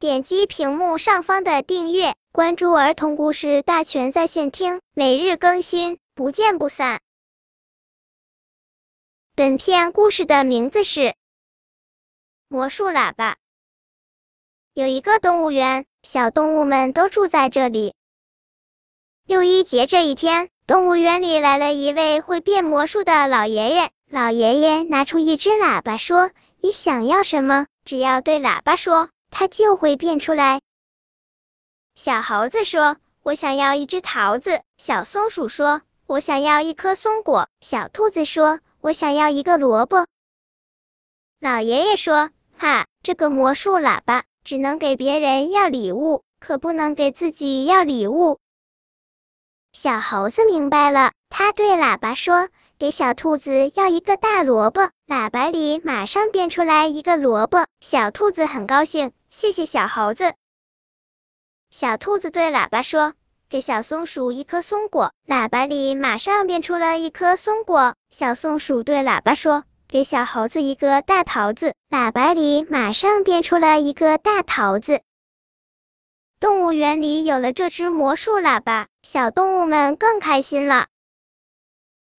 点击屏幕上方的订阅，关注儿童故事大全在线听，每日更新，不见不散。本片故事的名字是《魔术喇叭》。有一个动物园，小动物们都住在这里。六一节这一天，动物园里来了一位会变魔术的老爷爷。老爷爷拿出一只喇叭，说：“你想要什么？只要对喇叭说，它就会变出来。”小猴子说：“我想要一只桃子。”小松鼠说：“我想要一颗松果。”小兔子说：“我想要一个萝卜。”老爷爷说：“哈，这个魔术喇叭只能给别人要礼物，可不能给自己要礼物。”小猴子明白了，他对喇叭说。给小兔子要一个大萝卜，喇叭里马上变出来一个萝卜。小兔子很高兴，谢谢小猴子。小兔子对喇叭说：“给小松鼠一颗松果，喇叭里马上变出了一颗松果。”小松鼠对喇叭说：“给小猴子一个大桃子，喇叭里马上变出了一个大桃子。”动物园里有了这只魔术喇叭，小动物们更开心了。